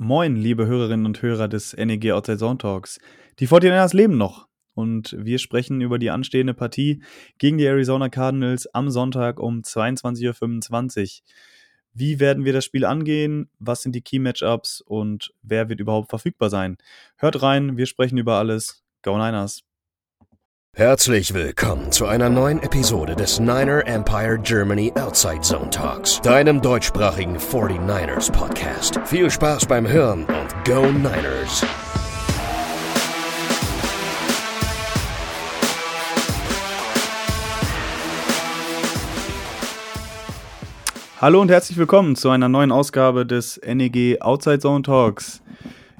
Moin, liebe Hörerinnen und Hörer des NEG Outside Zone Talks. Die 49ers leben noch und wir sprechen über die anstehende Partie gegen die Arizona Cardinals am Sonntag um 22.25 Uhr. Wie werden wir das Spiel angehen? Was sind die Key Matchups und wer wird überhaupt verfügbar sein? Hört rein, wir sprechen über alles. Go Niners! Herzlich willkommen zu einer neuen Episode des Niner Empire Germany Outside Zone Talks, deinem deutschsprachigen 49ers Podcast. Viel Spaß beim Hören und Go Niners! Hallo und herzlich willkommen zu einer neuen Ausgabe des NEG Outside Zone Talks.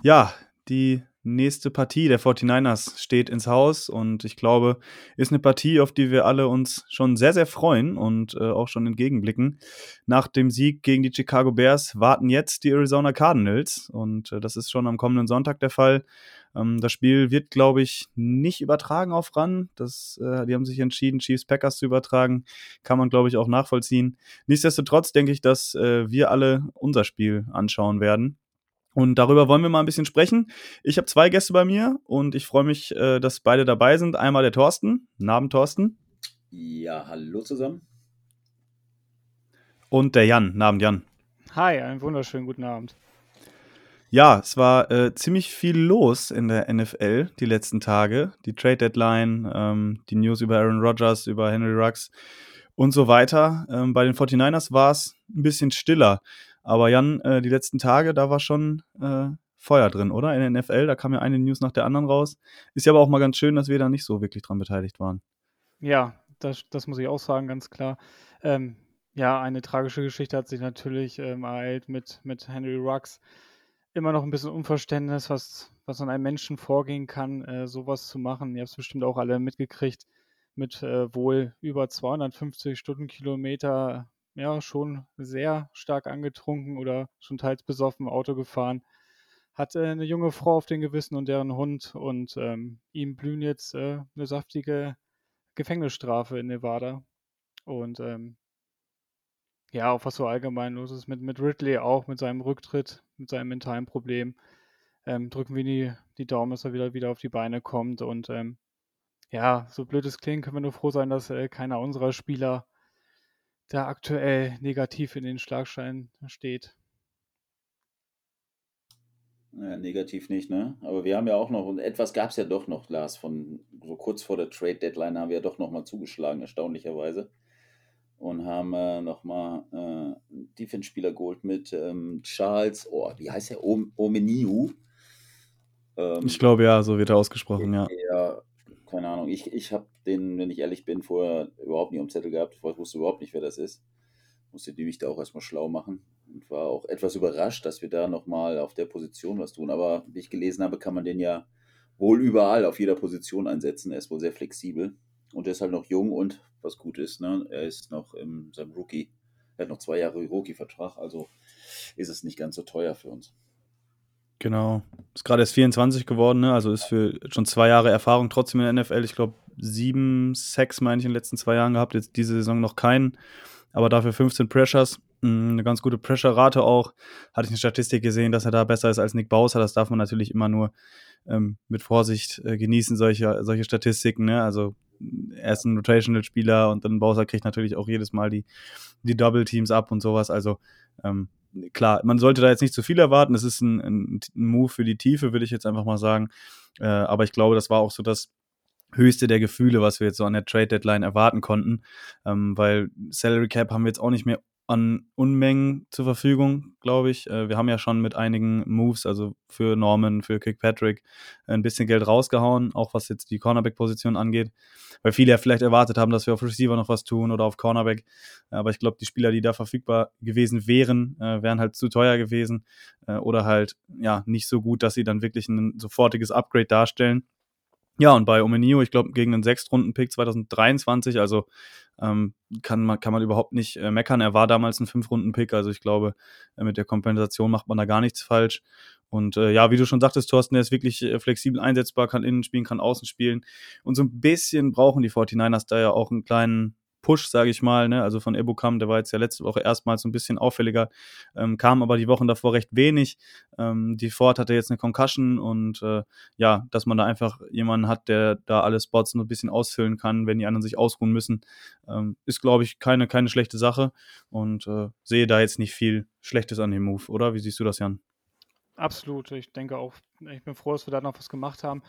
Ja, die nächste Partie der 49ers steht ins Haus und ich glaube, ist eine Partie, auf die wir alle uns schon sehr, sehr freuen und äh, auch schon entgegenblicken. Nach dem Sieg gegen die Chicago Bears warten jetzt die Arizona Cardinals und äh, das ist schon am kommenden Sonntag der Fall. Ähm, das Spiel wird, glaube ich, nicht übertragen auf RAN. Das, äh, die haben sich entschieden, Chiefs Packers zu übertragen. Kann man, glaube ich, auch nachvollziehen. Nichtsdestotrotz denke ich, dass äh, wir alle unser Spiel anschauen werden. Und darüber wollen wir mal ein bisschen sprechen. Ich habe zwei Gäste bei mir und ich freue mich, äh, dass beide dabei sind. Einmal der Thorsten. Namen Thorsten. Ja, hallo zusammen. Und der Jan. Namen Jan. Hi, einen wunderschönen guten Abend. Ja, es war äh, ziemlich viel los in der NFL die letzten Tage. Die Trade Deadline, ähm, die News über Aaron Rodgers, über Henry Ruggs und so weiter. Ähm, bei den 49ers war es ein bisschen stiller. Aber Jan, äh, die letzten Tage, da war schon äh, Feuer drin, oder? In der NFL, da kam ja eine News nach der anderen raus. Ist ja aber auch mal ganz schön, dass wir da nicht so wirklich dran beteiligt waren. Ja, das, das muss ich auch sagen, ganz klar. Ähm, ja, eine tragische Geschichte hat sich natürlich ähm, ereilt mit, mit Henry Ruggs. Immer noch ein bisschen Unverständnis, was, was an einem Menschen vorgehen kann, äh, sowas zu machen. Ihr habt es bestimmt auch alle mitgekriegt, mit äh, wohl über 250 Stundenkilometer ja, schon sehr stark angetrunken oder schon teils besoffen Auto gefahren. Hat äh, eine junge Frau auf den Gewissen und deren Hund und ähm, ihm blühen jetzt äh, eine saftige Gefängnisstrafe in Nevada. Und ähm, ja, auch was so allgemein los ist mit, mit Ridley auch, mit seinem Rücktritt, mit seinem mentalen Problem. Ähm, drücken wir die, die Daumen, dass er wieder, wieder auf die Beine kommt. Und ähm, ja, so blöd es klingt, können wir nur froh sein, dass äh, keiner unserer Spieler da aktuell negativ in den Schlagschein steht. Ja, negativ nicht, ne? Aber wir haben ja auch noch, und etwas gab es ja doch noch, Lars, von so kurz vor der Trade-Deadline haben wir ja doch nochmal zugeschlagen, erstaunlicherweise. Und haben äh, nochmal äh, Defense-Spieler geholt mit ähm, Charles, oh, wie heißt der? Omeniu. Ähm, ich glaube ja, so wird er ausgesprochen, ja. Ja, keine Ahnung. Ich, ich habe den, wenn ich ehrlich bin, vorher überhaupt nicht am Zettel gehabt. Ich wusste überhaupt nicht, wer das ist. Musste die mich da auch erstmal schlau machen und war auch etwas überrascht, dass wir da nochmal auf der Position was tun. Aber wie ich gelesen habe, kann man den ja wohl überall auf jeder Position einsetzen. Er ist wohl sehr flexibel und er ist halt noch jung und was gut ist, ne? er ist noch in seinem Rookie. Er hat noch zwei Jahre Rookie-Vertrag, also ist es nicht ganz so teuer für uns. Genau. Ist gerade erst 24 geworden, ne? also ist für schon zwei Jahre Erfahrung trotzdem in der NFL. Ich glaube, sieben Sacks, meine ich, in den letzten zwei Jahren gehabt. Jetzt diese Saison noch keinen, aber dafür 15 Pressures. Mm, eine ganz gute Pressure-Rate auch. Hatte ich eine Statistik gesehen, dass er da besser ist als Nick Bowser. Das darf man natürlich immer nur ähm, mit Vorsicht äh, genießen, solche, solche Statistiken. Ne? Also er ist ein Rotational-Spieler und dann Bowser kriegt natürlich auch jedes Mal die, die Double-Teams ab und sowas. Also ähm, klar, man sollte da jetzt nicht zu viel erwarten. Es ist ein, ein, Move für die Tiefe, würde ich jetzt einfach mal sagen. Äh, aber ich glaube, das war auch so das höchste der Gefühle, was wir jetzt so an der Trade Deadline erwarten konnten. Ähm, weil Salary Cap haben wir jetzt auch nicht mehr an Unmengen zur Verfügung, glaube ich. Äh, wir haben ja schon mit einigen Moves, also für Norman, für Kirkpatrick, ein bisschen Geld rausgehauen, auch was jetzt die Cornerback-Position angeht. Weil viele ja vielleicht erwartet haben, dass wir auf Receiver noch was tun oder auf Cornerback. Aber ich glaube, die Spieler, die da verfügbar gewesen wären, äh, wären halt zu teuer gewesen äh, oder halt ja nicht so gut, dass sie dann wirklich ein sofortiges Upgrade darstellen. Ja, und bei Omenio, ich glaube, gegen einen Sechstrunden-Pick 2023, also ähm, kann, man, kann man überhaupt nicht äh, meckern. Er war damals ein Fünf-Runden-Pick, also ich glaube, äh, mit der Kompensation macht man da gar nichts falsch. Und äh, ja, wie du schon sagtest, Thorsten, er ist wirklich äh, flexibel einsetzbar, kann innen spielen, kann außen spielen. Und so ein bisschen brauchen die 49ers da ja auch einen kleinen Push, sage ich mal. Ne? Also von Ebukam, der war jetzt ja letzte Woche erstmals so ein bisschen auffälliger, ähm, kam aber die Wochen davor recht wenig. Ähm, die Ford hatte jetzt eine Concussion und äh, ja, dass man da einfach jemanden hat, der da alle Spots nur ein bisschen ausfüllen kann, wenn die anderen sich ausruhen müssen, ähm, ist, glaube ich, keine, keine schlechte Sache und äh, sehe da jetzt nicht viel Schlechtes an dem Move, oder? Wie siehst du das, Jan? Absolut. Ich denke auch, ich bin froh, dass wir da noch was gemacht haben.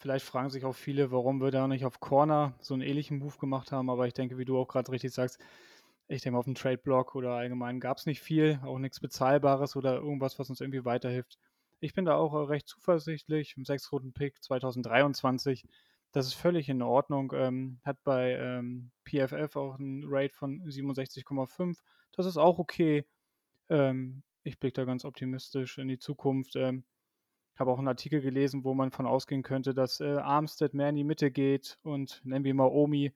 Vielleicht fragen sich auch viele, warum wir da nicht auf Corner so einen ähnlichen Move gemacht haben, aber ich denke, wie du auch gerade richtig sagst, ich denke, auf dem Trade-Block oder allgemein gab es nicht viel, auch nichts Bezahlbares oder irgendwas, was uns irgendwie weiterhilft. Ich bin da auch äh, recht zuversichtlich. Im 6 Runden Pick 2023, das ist völlig in Ordnung. Ähm, hat bei ähm, PFF auch einen Rate von 67,5. Das ist auch okay. Ähm, ich blicke da ganz optimistisch in die Zukunft. Habe auch einen Artikel gelesen, wo man von ausgehen könnte, dass äh, Armstead mehr in die Mitte geht und nennen wir mal Omi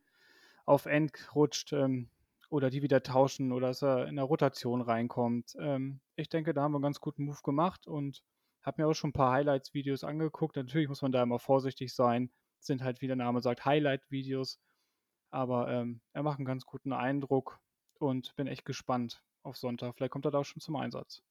auf End rutscht ähm, oder die wieder tauschen oder dass er in der Rotation reinkommt. Ähm, ich denke, da haben wir einen ganz guten Move gemacht und habe mir auch schon ein paar Highlights-Videos angeguckt. Natürlich muss man da immer vorsichtig sein. Sind halt, wie der Name sagt, Highlight-Videos. Aber ähm, er macht einen ganz guten Eindruck und bin echt gespannt auf Sonntag. Vielleicht kommt er da auch schon zum Einsatz.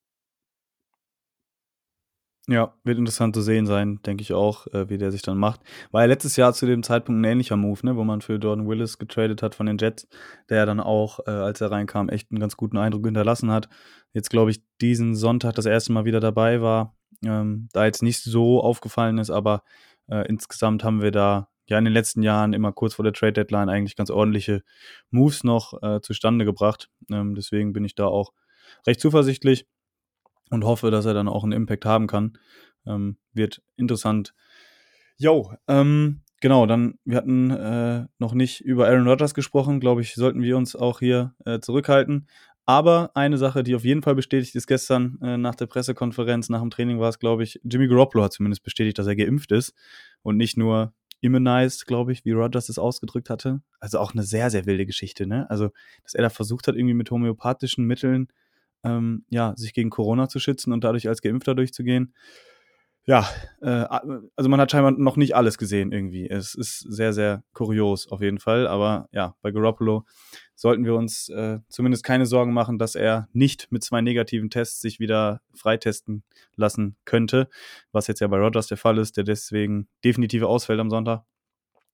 Ja, wird interessant zu sehen sein, denke ich auch, äh, wie der sich dann macht. War ja letztes Jahr zu dem Zeitpunkt ein ähnlicher Move, ne, wo man für Jordan Willis getradet hat von den Jets, der dann auch, äh, als er reinkam, echt einen ganz guten Eindruck hinterlassen hat. Jetzt, glaube ich, diesen Sonntag das erste Mal wieder dabei war, ähm, da jetzt nicht so aufgefallen ist, aber äh, insgesamt haben wir da ja in den letzten Jahren immer kurz vor der Trade Deadline eigentlich ganz ordentliche Moves noch äh, zustande gebracht. Ähm, deswegen bin ich da auch recht zuversichtlich und hoffe, dass er dann auch einen Impact haben kann. Ähm, wird interessant. Jo, ähm, genau, dann, wir hatten äh, noch nicht über Aaron Rodgers gesprochen, glaube ich, sollten wir uns auch hier äh, zurückhalten. Aber eine Sache, die auf jeden Fall bestätigt ist, gestern äh, nach der Pressekonferenz, nach dem Training war es, glaube ich, Jimmy Garoppolo hat zumindest bestätigt, dass er geimpft ist und nicht nur immunized, glaube ich, wie Rodgers es ausgedrückt hatte. Also auch eine sehr, sehr wilde Geschichte, ne? Also, dass er da versucht hat, irgendwie mit homöopathischen Mitteln ähm, ja, sich gegen Corona zu schützen und dadurch als Geimpfter durchzugehen. Ja, äh, also man hat scheinbar noch nicht alles gesehen irgendwie. Es ist sehr, sehr kurios auf jeden Fall. Aber ja, bei Garoppolo sollten wir uns äh, zumindest keine Sorgen machen, dass er nicht mit zwei negativen Tests sich wieder freitesten lassen könnte, was jetzt ja bei Rogers der Fall ist, der deswegen definitiv ausfällt am Sonntag.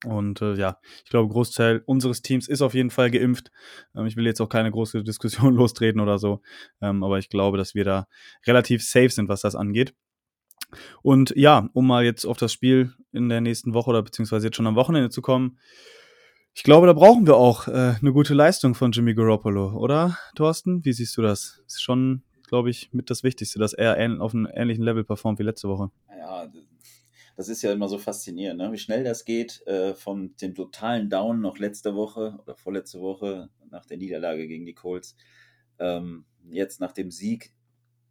Und äh, ja, ich glaube, Großteil unseres Teams ist auf jeden Fall geimpft. Ähm, ich will jetzt auch keine große Diskussion lostreten oder so, ähm, aber ich glaube, dass wir da relativ safe sind, was das angeht. Und ja, um mal jetzt auf das Spiel in der nächsten Woche oder beziehungsweise jetzt schon am Wochenende zu kommen, ich glaube, da brauchen wir auch äh, eine gute Leistung von Jimmy Garoppolo, oder, Thorsten? Wie siehst du das? Ist schon, glaube ich, mit das Wichtigste, dass er auf einem ähnlichen Level performt wie letzte Woche. Ja, das ist ja immer so faszinierend, ne? wie schnell das geht äh, von dem totalen Down noch letzte Woche oder vorletzte Woche nach der Niederlage gegen die Colts. Ähm, jetzt nach dem Sieg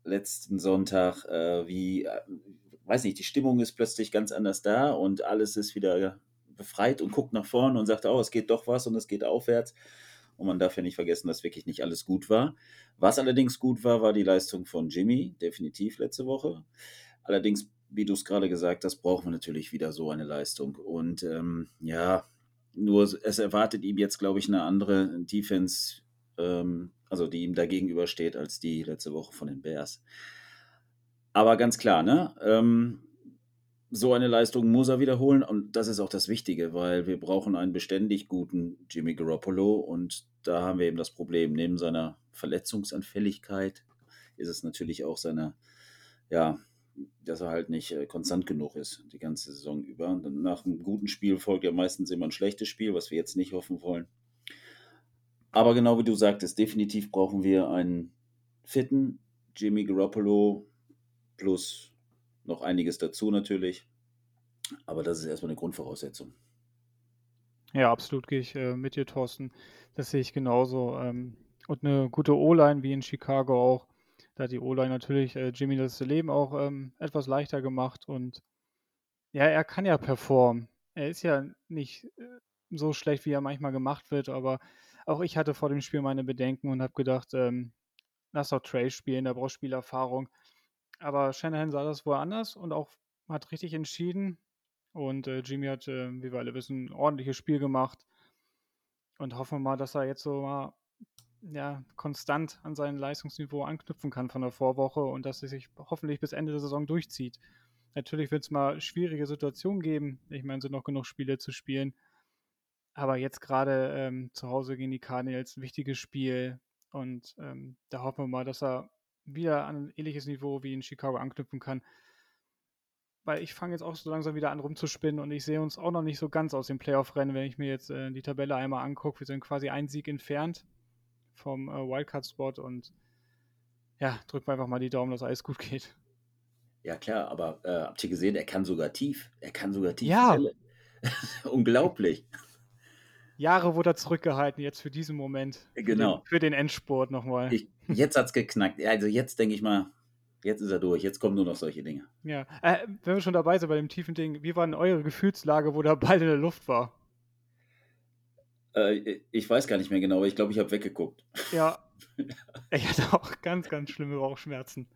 letzten Sonntag, äh, wie, äh, weiß nicht, die Stimmung ist plötzlich ganz anders da und alles ist wieder befreit und guckt nach vorne und sagt, oh, es geht doch was und es geht aufwärts. Und man darf ja nicht vergessen, dass wirklich nicht alles gut war. Was allerdings gut war, war die Leistung von Jimmy, definitiv letzte Woche. Allerdings wie du es gerade gesagt hast, brauchen wir natürlich wieder so eine Leistung. Und ähm, ja, nur es erwartet ihm jetzt, glaube ich, eine andere Defense, ähm, also die ihm da gegenübersteht, als die letzte Woche von den Bears. Aber ganz klar, ne? Ähm, so eine Leistung muss er wiederholen und das ist auch das Wichtige, weil wir brauchen einen beständig guten Jimmy Garoppolo und da haben wir eben das Problem. Neben seiner Verletzungsanfälligkeit ist es natürlich auch seine, ja, dass er halt nicht äh, konstant genug ist, die ganze Saison über. Und nach einem guten Spiel folgt ja meistens immer ein schlechtes Spiel, was wir jetzt nicht hoffen wollen. Aber genau wie du sagtest, definitiv brauchen wir einen fitten Jimmy Garoppolo plus noch einiges dazu natürlich. Aber das ist erstmal eine Grundvoraussetzung. Ja, absolut gehe ich äh, mit dir, Thorsten. Das sehe ich genauso. Ähm, und eine gute O-Line wie in Chicago auch. Da hat die O-Line natürlich äh, Jimmy das Leben auch ähm, etwas leichter gemacht und ja, er kann ja performen. Er ist ja nicht äh, so schlecht, wie er manchmal gemacht wird, aber auch ich hatte vor dem Spiel meine Bedenken und habe gedacht, ähm, lass doch Trey spielen, der braucht Spielerfahrung. Aber Shanahan sah das wohl anders und auch hat richtig entschieden. Und äh, Jimmy hat, äh, wie wir alle wissen, ein ordentliches Spiel gemacht. und hoffen wir mal, dass er jetzt so mal ja, konstant an sein Leistungsniveau anknüpfen kann von der Vorwoche und dass er sich hoffentlich bis Ende der Saison durchzieht. Natürlich wird es mal schwierige Situationen geben. Ich meine, es sind noch genug Spiele zu spielen. Aber jetzt gerade ähm, zu Hause gegen die Cardinals ein wichtiges Spiel. Und ähm, da hoffen wir mal, dass er wieder an ein ähnliches Niveau wie in Chicago anknüpfen kann. Weil ich fange jetzt auch so langsam wieder an rumzuspinnen und ich sehe uns auch noch nicht so ganz aus dem Playoff-Rennen, wenn ich mir jetzt äh, die Tabelle einmal angucke. Wir sind quasi ein Sieg entfernt vom äh, Wildcard-Spot und ja, drücken wir einfach mal die Daumen, dass alles gut geht. Ja, klar, aber äh, habt ihr gesehen, er kann sogar tief. Er kann sogar tief. Ja. Unglaublich. Jahre wurde er zurückgehalten, jetzt für diesen Moment. Genau. Für den, für den Endspurt nochmal. Ich, jetzt hat es geknackt. Also jetzt denke ich mal, jetzt ist er durch. Jetzt kommen nur noch solche Dinge. Ja. Äh, wenn wir schon dabei sind bei dem tiefen Ding, wie war denn eure Gefühlslage, wo der Ball in der Luft war? Äh, ich weiß gar nicht mehr genau, aber ich glaube, ich habe weggeguckt. Ja. ich hatte auch ganz, ganz schlimme Bauchschmerzen.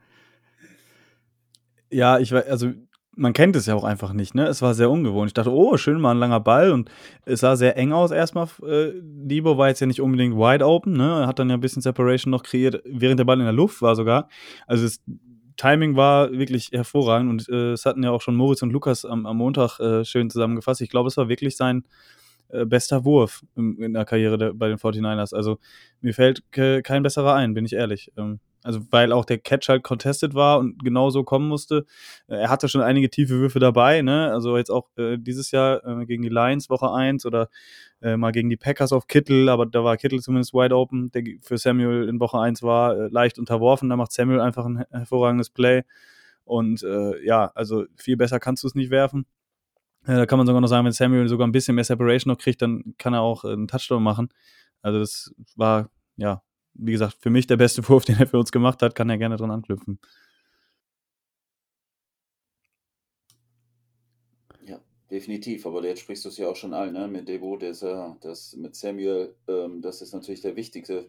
Ja, ich weiß, also man kennt es ja auch einfach nicht, ne? Es war sehr ungewohnt. Ich dachte, oh, schön mal ein langer Ball und es sah sehr eng aus erstmal. Äh, Debo war jetzt ja nicht unbedingt wide open, ne? Er hat dann ja ein bisschen Separation noch kreiert, während der Ball in der Luft war sogar. Also das Timing war wirklich hervorragend und äh, es hatten ja auch schon Moritz und Lukas am, am Montag äh, schön zusammengefasst. Ich glaube, es war wirklich sein äh, bester Wurf in, in der Karriere der, bei den 49ers. Also mir fällt kein besserer ein, bin ich ehrlich. Ähm, also weil auch der Catch halt contested war und genauso kommen musste. Äh, er hatte schon einige tiefe Würfe dabei, ne? Also jetzt auch äh, dieses Jahr äh, gegen die Lions Woche 1 oder äh, mal gegen die Packers auf Kittel, aber da war Kittel zumindest wide open, der für Samuel in Woche 1 war äh, leicht unterworfen. Da macht Samuel einfach ein hervorragendes Play. Und äh, ja, also viel besser kannst du es nicht werfen. Da kann man sogar noch sagen, wenn Samuel sogar ein bisschen mehr Separation noch kriegt, dann kann er auch einen Touchdown machen. Also das war ja wie gesagt, für mich der beste Wurf, den er für uns gemacht hat, kann er gerne dran anknüpfen. Ja, definitiv. Aber jetzt sprichst du es ja auch schon an, ne? Mit Debo, der ist ja, das mit Samuel, ähm, das ist natürlich der wichtigste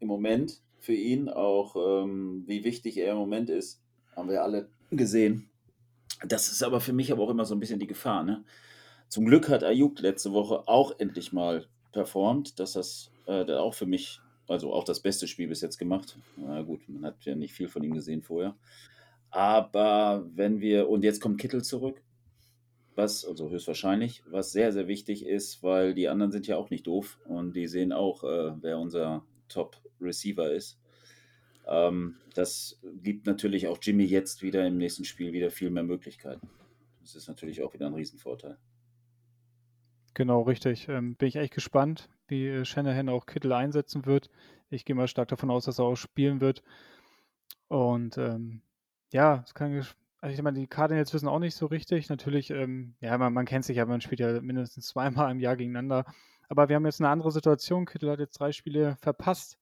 im Moment für ihn. Auch ähm, wie wichtig er im Moment ist, haben wir alle gesehen. Das ist aber für mich aber auch immer so ein bisschen die Gefahr, ne? Zum Glück hat Ayuk letzte Woche auch endlich mal performt, dass das äh, auch für mich also auch das beste Spiel bis jetzt gemacht. Na gut, man hat ja nicht viel von ihm gesehen vorher. Aber wenn wir, und jetzt kommt Kittel zurück, was, also höchstwahrscheinlich, was sehr, sehr wichtig ist, weil die anderen sind ja auch nicht doof und die sehen auch, äh, wer unser Top-Receiver ist. Ähm, das gibt natürlich auch Jimmy jetzt wieder im nächsten Spiel wieder viel mehr Möglichkeiten. Das ist natürlich auch wieder ein Riesenvorteil. Genau, richtig. Ähm, bin ich echt gespannt, wie äh, Shanahan auch Kittel einsetzen wird. Ich gehe mal stark davon aus, dass er auch spielen wird. Und ähm, ja, es kann. Also ich meine, die Cardinals wissen auch nicht so richtig. Natürlich, ähm, ja, man, man, kennt sich ja, man spielt ja mindestens zweimal im Jahr gegeneinander. Aber wir haben jetzt eine andere Situation. Kittel hat jetzt drei Spiele verpasst,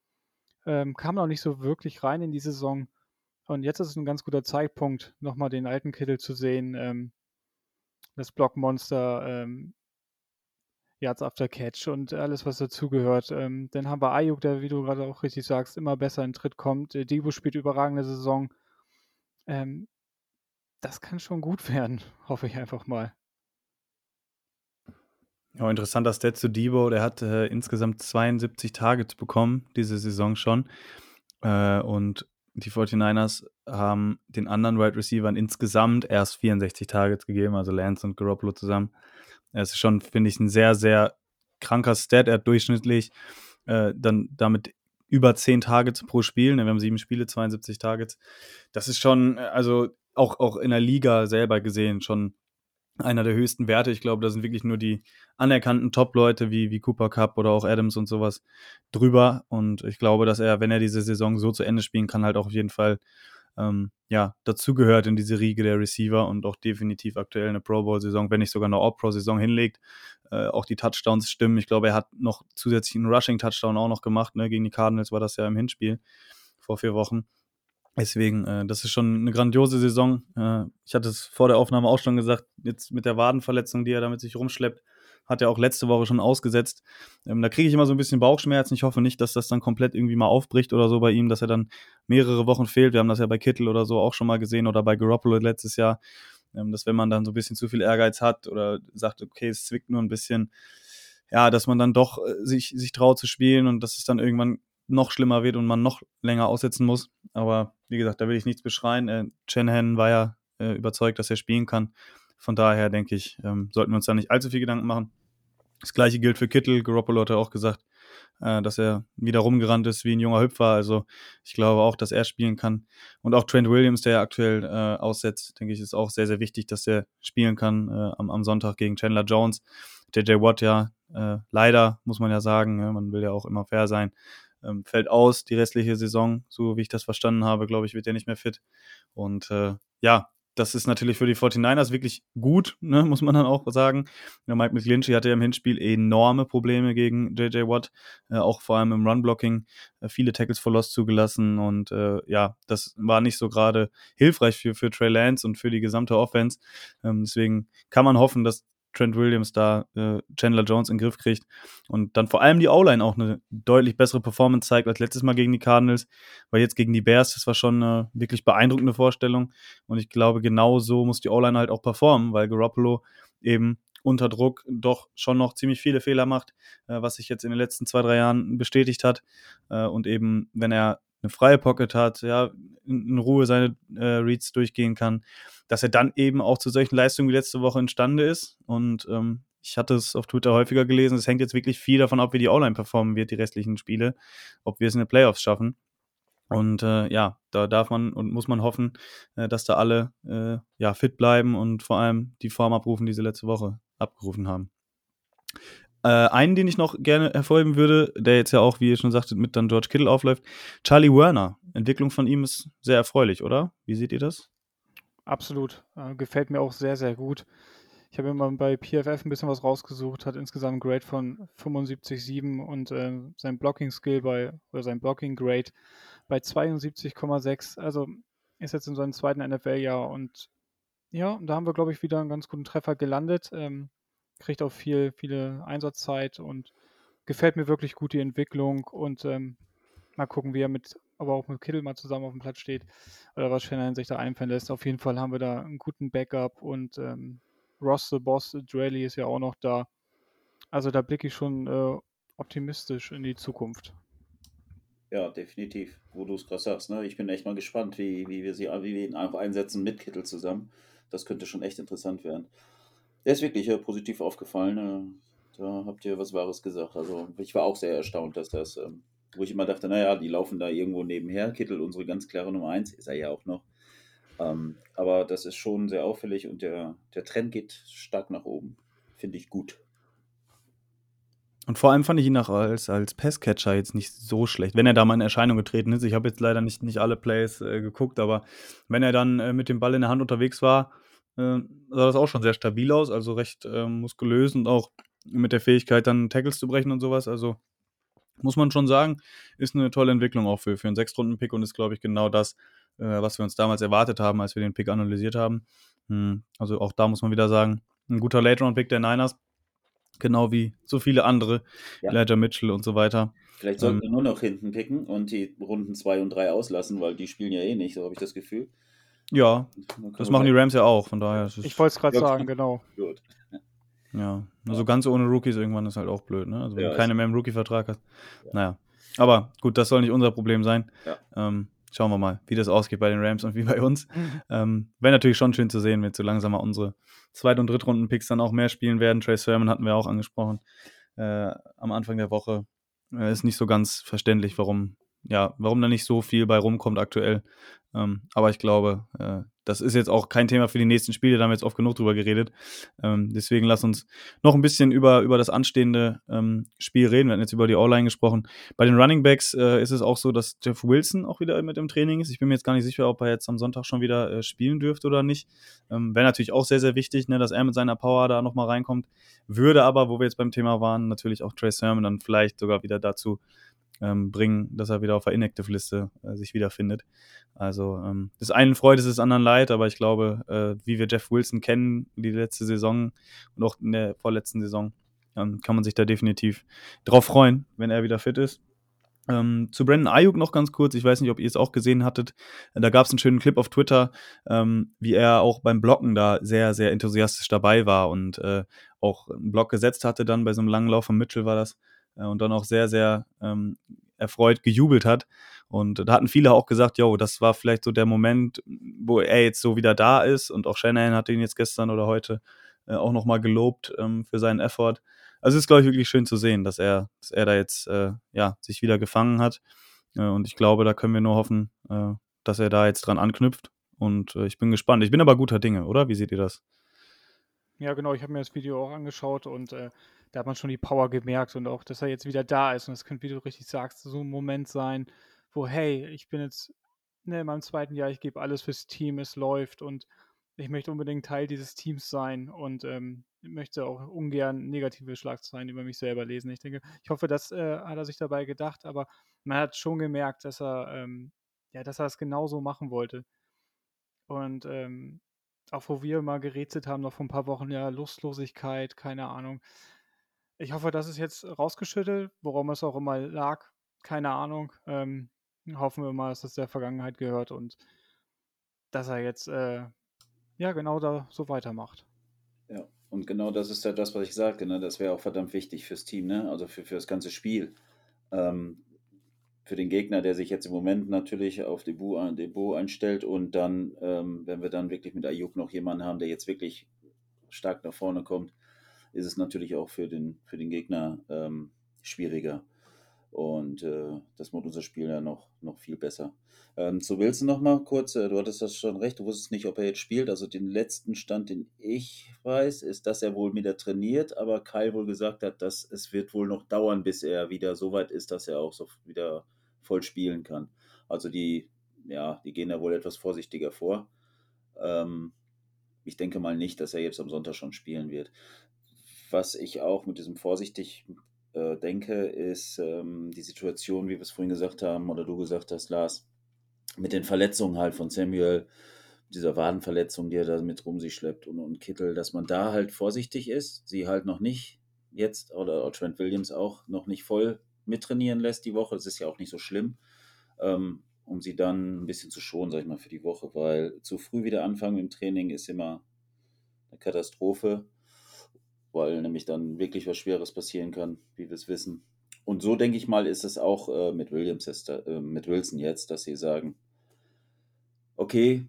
ähm, kam noch nicht so wirklich rein in die Saison. Und jetzt ist es ein ganz guter Zeitpunkt, nochmal den alten Kittel zu sehen. Ähm, das Blockmonster ähm, Yards after Catch und alles, was dazugehört. Ähm, dann haben wir Ayuk, der, wie du gerade auch richtig sagst, immer besser in Tritt kommt. Äh, Debo spielt überragende Saison. Ähm, das kann schon gut werden, hoffe ich einfach mal. Ja, interessanter Stat zu Debo. Der hat äh, insgesamt 72 Targets bekommen, diese Saison schon. Äh, und die 49ers haben den anderen Wide Receivern insgesamt erst 64 Targets gegeben, also Lance und Garoppolo zusammen. Es ist schon, finde ich, ein sehr, sehr kranker Stat. Er hat durchschnittlich äh, dann damit über 10 Targets pro Spiel. Ne, wir haben sieben Spiele, 72 Targets. Das ist schon, also auch, auch in der Liga selber gesehen, schon einer der höchsten Werte. Ich glaube, da sind wirklich nur die anerkannten Top-Leute wie, wie Cooper Cup oder auch Adams und sowas drüber. Und ich glaube, dass er, wenn er diese Saison so zu Ende spielen kann, halt auch auf jeden Fall ähm, ja, dazugehört in diese Riege der Receiver und auch definitiv aktuell eine Pro Bowl-Saison, wenn nicht sogar eine All-Pro-Saison hinlegt. Äh, auch die Touchdowns stimmen. Ich glaube, er hat noch zusätzlich einen Rushing-Touchdown auch noch gemacht. Ne? Gegen die Cardinals war das ja im Hinspiel vor vier Wochen. Deswegen, äh, das ist schon eine grandiose Saison. Äh, ich hatte es vor der Aufnahme auch schon gesagt, jetzt mit der Wadenverletzung, die er damit sich rumschleppt, hat er auch letzte Woche schon ausgesetzt. Ähm, da kriege ich immer so ein bisschen Bauchschmerzen. Ich hoffe nicht, dass das dann komplett irgendwie mal aufbricht oder so bei ihm, dass er dann mehrere Wochen fehlt. Wir haben das ja bei Kittel oder so auch schon mal gesehen oder bei Garoppolo letztes Jahr, ähm, dass wenn man dann so ein bisschen zu viel Ehrgeiz hat oder sagt, okay, es zwickt nur ein bisschen, ja, dass man dann doch äh, sich, sich traut zu spielen und dass es dann irgendwann noch schlimmer wird und man noch länger aussetzen muss. Aber wie gesagt, da will ich nichts beschreien. Äh, Chen war ja äh, überzeugt, dass er spielen kann. Von daher denke ich, ähm, sollten wir uns da nicht allzu viel Gedanken machen. Das gleiche gilt für Kittel. Garoppolo hat ja auch gesagt, äh, dass er wieder rumgerannt ist wie ein junger Hüpfer. Also ich glaube auch, dass er spielen kann. Und auch Trent Williams, der ja aktuell äh, aussetzt, denke ich, ist auch sehr, sehr wichtig, dass er spielen kann äh, am, am Sonntag gegen Chandler Jones. JJ Watt ja äh, leider, muss man ja sagen, ja, man will ja auch immer fair sein, ähm, fällt aus die restliche Saison, so wie ich das verstanden habe, glaube ich, wird er nicht mehr fit. Und äh, ja, das ist natürlich für die 49ers wirklich gut, ne, muss man dann auch sagen. Ja, Mike McGlinchey hatte ja im Hinspiel enorme Probleme gegen JJ Watt, äh, auch vor allem im Run-Blocking, äh, viele Tackles for Loss zugelassen und äh, ja, das war nicht so gerade hilfreich für, für Trey Lance und für die gesamte Offense. Ähm, deswegen kann man hoffen, dass Trent Williams da äh, Chandler Jones in den Griff kriegt und dann vor allem die O-Line auch eine deutlich bessere Performance zeigt als letztes Mal gegen die Cardinals, weil jetzt gegen die Bears, das war schon eine wirklich beeindruckende Vorstellung und ich glaube, genau so muss die O-Line halt auch performen, weil Garoppolo eben unter Druck doch schon noch ziemlich viele Fehler macht, äh, was sich jetzt in den letzten zwei, drei Jahren bestätigt hat äh, und eben, wenn er eine freie Pocket hat, ja, in, Ruhe seine äh, Reads durchgehen kann, dass er dann eben auch zu solchen Leistungen wie letzte Woche imstande ist. Und ähm, ich hatte es auf Twitter häufiger gelesen, es hängt jetzt wirklich viel davon ab, wie die Online performen wird, die restlichen Spiele, ob wir es in den Playoffs schaffen. Und äh, ja, da darf man und muss man hoffen, äh, dass da alle äh, ja, fit bleiben und vor allem die Form abrufen, die sie letzte Woche abgerufen haben. Äh, einen, den ich noch gerne hervorheben würde, der jetzt ja auch, wie ihr schon sagtet, mit dann George Kittle aufläuft, Charlie Werner. Entwicklung von ihm ist sehr erfreulich, oder? Wie seht ihr das? Absolut. Äh, gefällt mir auch sehr, sehr gut. Ich habe immer bei PFF ein bisschen was rausgesucht, hat insgesamt ein Grade von 75,7 und äh, sein Blocking-Skill bei, oder sein Blocking-Grade bei 72,6. Also ist jetzt in seinem zweiten NFL-Jahr und ja, da haben wir, glaube ich, wieder einen ganz guten Treffer gelandet. Ähm, kriegt auch viel, viele Einsatzzeit und gefällt mir wirklich gut die Entwicklung und ähm, mal gucken, wie er mit aber auch mit Kittel mal zusammen auf dem Platz steht oder was Shanahan sich da einfallen lässt. Auf jeden Fall haben wir da einen guten Backup und ähm, Ross the Boss Draley ist ja auch noch da. Also da blicke ich schon äh, optimistisch in die Zukunft. Ja, definitiv, wo du es gerade sagst. Ne? Ich bin echt mal gespannt, wie, wie, wir sie, wie wir ihn auch einsetzen mit Kittel zusammen. Das könnte schon echt interessant werden. Er ist wirklich äh, positiv aufgefallen. Äh, da habt ihr was Wahres gesagt. Also ich war auch sehr erstaunt, dass das ähm, wo ich immer dachte, naja, die laufen da irgendwo nebenher. Kittel, unsere ganz klare Nummer 1, ist er ja auch noch. Ähm, aber das ist schon sehr auffällig und der, der Trend geht stark nach oben. Finde ich gut. Und vor allem fand ich ihn auch als, als Passcatcher jetzt nicht so schlecht, wenn er da mal in Erscheinung getreten ist. Ich habe jetzt leider nicht, nicht alle Plays äh, geguckt, aber wenn er dann äh, mit dem Ball in der Hand unterwegs war, äh, sah das auch schon sehr stabil aus, also recht äh, muskulös und auch mit der Fähigkeit, dann Tackles zu brechen und sowas. Also muss man schon sagen, ist eine tolle Entwicklung auch für, für einen Sechstrunden-Pick und ist, glaube ich, genau das, äh, was wir uns damals erwartet haben, als wir den Pick analysiert haben. Hm, also auch da muss man wieder sagen, ein guter Late-Round-Pick der Niners, genau wie so viele andere, ja. Elijah Mitchell und so weiter. Vielleicht sollten ähm, wir nur noch hinten picken und die Runden 2 und 3 auslassen, weil die spielen ja eh nicht, so habe ich das Gefühl. Ja, das machen die Rams ja auch, von daher. ich wollte es gerade sagen, genau. Gut. Ja, nur so ganz ohne Rookies irgendwann ist halt auch blöd, ne? Also wenn ja, du keine mehr im Rookie-Vertrag hast. Ja. Naja. Aber gut, das soll nicht unser Problem sein. Ja. Ähm, schauen wir mal, wie das ausgeht bei den Rams und wie bei uns. Mhm. Ähm, Wäre natürlich schon schön zu sehen, wenn so langsam mal unsere Zweit- und Drittrunden-Picks dann auch mehr spielen werden. Trace Sermon hatten wir auch angesprochen äh, am Anfang der Woche. Äh, ist nicht so ganz verständlich, warum, ja, warum da nicht so viel bei rumkommt aktuell. Ähm, aber ich glaube, äh, das ist jetzt auch kein Thema für die nächsten Spiele, da haben wir jetzt oft genug drüber geredet. Ähm, deswegen lass uns noch ein bisschen über, über das anstehende ähm, Spiel reden. Wir hatten jetzt über die O-Line gesprochen. Bei den Running Backs äh, ist es auch so, dass Jeff Wilson auch wieder mit im Training ist. Ich bin mir jetzt gar nicht sicher, ob er jetzt am Sonntag schon wieder äh, spielen dürfte oder nicht. Ähm, Wäre natürlich auch sehr, sehr wichtig, ne, dass er mit seiner Power da nochmal reinkommt. Würde aber, wo wir jetzt beim Thema waren, natürlich auch Trey Sermon dann vielleicht sogar wieder dazu ähm, bringen, dass er wieder auf der Inactive-Liste äh, sich wiederfindet. Also ähm, des einen Freude, ist des anderen Leid, aber ich glaube, äh, wie wir Jeff Wilson kennen, die letzte Saison und auch in der vorletzten Saison, ähm, kann man sich da definitiv drauf freuen, wenn er wieder fit ist. Ähm, zu Brandon Ayuk noch ganz kurz, ich weiß nicht, ob ihr es auch gesehen hattet. Da gab es einen schönen Clip auf Twitter, ähm, wie er auch beim Blocken da sehr, sehr enthusiastisch dabei war und äh, auch einen Block gesetzt hatte, dann bei so einem langen Lauf von Mitchell war das, und dann auch sehr, sehr ähm, erfreut gejubelt hat. Und da hatten viele auch gesagt, yo, das war vielleicht so der Moment, wo er jetzt so wieder da ist und auch Shanahan hat ihn jetzt gestern oder heute äh, auch nochmal gelobt ähm, für seinen Effort. Also es ist, glaube ich, wirklich schön zu sehen, dass er, dass er da jetzt äh, ja, sich wieder gefangen hat. Äh, und ich glaube, da können wir nur hoffen, äh, dass er da jetzt dran anknüpft. Und äh, ich bin gespannt. Ich bin aber guter Dinge, oder? Wie seht ihr das? Ja, genau. Ich habe mir das Video auch angeschaut und äh, da hat man schon die Power gemerkt und auch, dass er jetzt wieder da ist. Und es könnte, wie du richtig sagst, so ein Moment sein, wo, hey, ich bin jetzt ne, in meinem zweiten Jahr, ich gebe alles fürs Team, es läuft und ich möchte unbedingt Teil dieses Teams sein und ähm, möchte auch ungern negative Schlagzeilen über mich selber lesen. Ich denke, ich hoffe, das äh, hat er sich dabei gedacht, aber man hat schon gemerkt, dass er, ähm, ja, dass er es genauso machen wollte. Und ähm, auch wo wir mal gerätselt haben, noch vor ein paar Wochen, ja, Lustlosigkeit, keine Ahnung. Ich hoffe, das ist jetzt rausgeschüttelt, worum es auch immer lag, keine Ahnung. Ähm, hoffen wir mal, dass das der Vergangenheit gehört und dass er jetzt äh, ja genau da so weitermacht. Ja, und genau das ist ja das, was ich sagte. Ne? Das wäre auch verdammt wichtig fürs Team, ne? also für, für das ganze Spiel. Ähm, für den Gegner, der sich jetzt im Moment natürlich auf Debut, Debut einstellt und dann, ähm, wenn wir dann wirklich mit Ayuk noch jemanden haben, der jetzt wirklich stark nach vorne kommt, ist es natürlich auch für den, für den Gegner ähm, schwieriger. Und äh, das macht unser Spiel ja noch, noch viel besser. Ähm, zu Wilson nochmal kurz, äh, du hattest das schon recht, du wusstest nicht, ob er jetzt spielt. Also den letzten Stand, den ich weiß, ist, dass er wohl wieder trainiert, aber Kyle wohl gesagt hat, dass es wird wohl noch dauern, bis er wieder so weit ist, dass er auch so wieder voll spielen kann. Also die, ja, die gehen da wohl etwas vorsichtiger vor. Ähm, ich denke mal nicht, dass er jetzt am Sonntag schon spielen wird. Was ich auch mit diesem vorsichtig äh, denke, ist ähm, die Situation, wie wir es vorhin gesagt haben, oder du gesagt hast, Lars, mit den Verletzungen halt von Samuel, dieser Wadenverletzung, die er da mit rum sich schleppt und, und Kittel, dass man da halt vorsichtig ist, sie halt noch nicht jetzt, oder Trent Williams auch noch nicht voll mittrainieren lässt die Woche. Das ist ja auch nicht so schlimm, ähm, um sie dann ein bisschen zu schonen, sag ich mal, für die Woche, weil zu früh wieder anfangen im Training ist immer eine Katastrophe weil nämlich dann wirklich was Schweres passieren kann, wie wir es wissen. Und so denke ich mal, ist es auch äh, mit Williams, äh, mit Wilson jetzt, dass sie sagen, okay,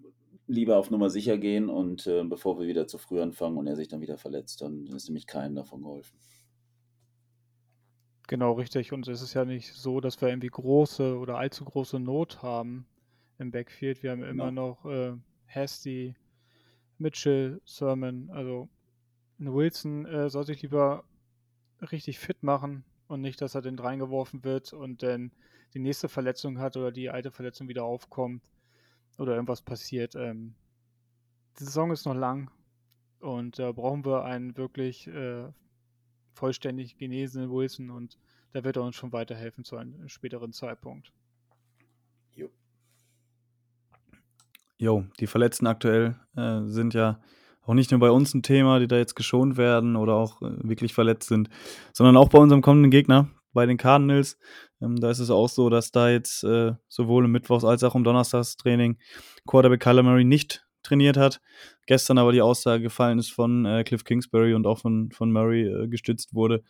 lieber auf Nummer sicher gehen und äh, bevor wir wieder zu früh anfangen und er sich dann wieder verletzt, dann ist nämlich keinem davon geholfen. Genau, richtig. Und es ist ja nicht so, dass wir irgendwie große oder allzu große Not haben im Backfield. Wir haben immer genau. noch äh, Hasty, Mitchell, Sermon. Also Wilson äh, soll sich lieber richtig fit machen und nicht, dass er dann reingeworfen wird und dann die nächste Verletzung hat oder die alte Verletzung wieder aufkommt oder irgendwas passiert. Ähm, die Saison ist noch lang und da äh, brauchen wir einen wirklich äh, vollständig genesenen Wilson und da wird er uns schon weiterhelfen zu einem späteren Zeitpunkt. Jo. Jo, die Verletzten aktuell äh, sind ja auch nicht nur bei uns ein Thema, die da jetzt geschont werden oder auch äh, wirklich verletzt sind, sondern auch bei unserem kommenden Gegner, bei den Cardinals. Ähm, da ist es auch so, dass da jetzt äh, sowohl im Mittwochs- als auch im Donnerstagstraining Quarterback Kyler Murray nicht trainiert hat. Gestern aber die Aussage gefallen ist von äh, Cliff Kingsbury und auch von, von Murray äh, gestützt wurde,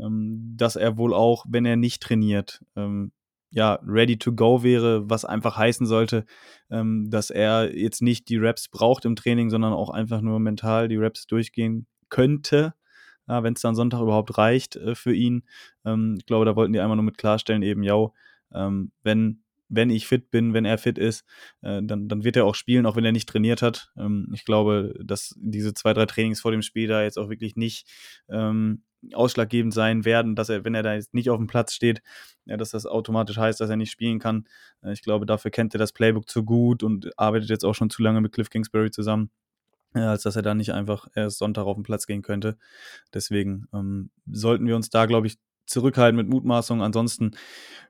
ähm, dass er wohl auch, wenn er nicht trainiert, ähm, ja, ready to go wäre, was einfach heißen sollte, ähm, dass er jetzt nicht die Raps braucht im Training, sondern auch einfach nur mental die Raps durchgehen könnte, ja, wenn es dann Sonntag überhaupt reicht äh, für ihn. Ähm, ich glaube, da wollten die einmal nur mit klarstellen, eben, ja, ähm, wenn wenn ich fit bin, wenn er fit ist, äh, dann, dann wird er auch spielen, auch wenn er nicht trainiert hat. Ähm, ich glaube, dass diese zwei, drei Trainings vor dem Spiel da jetzt auch wirklich nicht ähm, ausschlaggebend sein werden, dass er, wenn er da jetzt nicht auf dem Platz steht, ja, dass das automatisch heißt, dass er nicht spielen kann. Äh, ich glaube, dafür kennt er das Playbook zu gut und arbeitet jetzt auch schon zu lange mit Cliff Kingsbury zusammen, äh, als dass er da nicht einfach erst Sonntag auf den Platz gehen könnte. Deswegen ähm, sollten wir uns da, glaube ich, zurückhalten mit Mutmaßungen. Ansonsten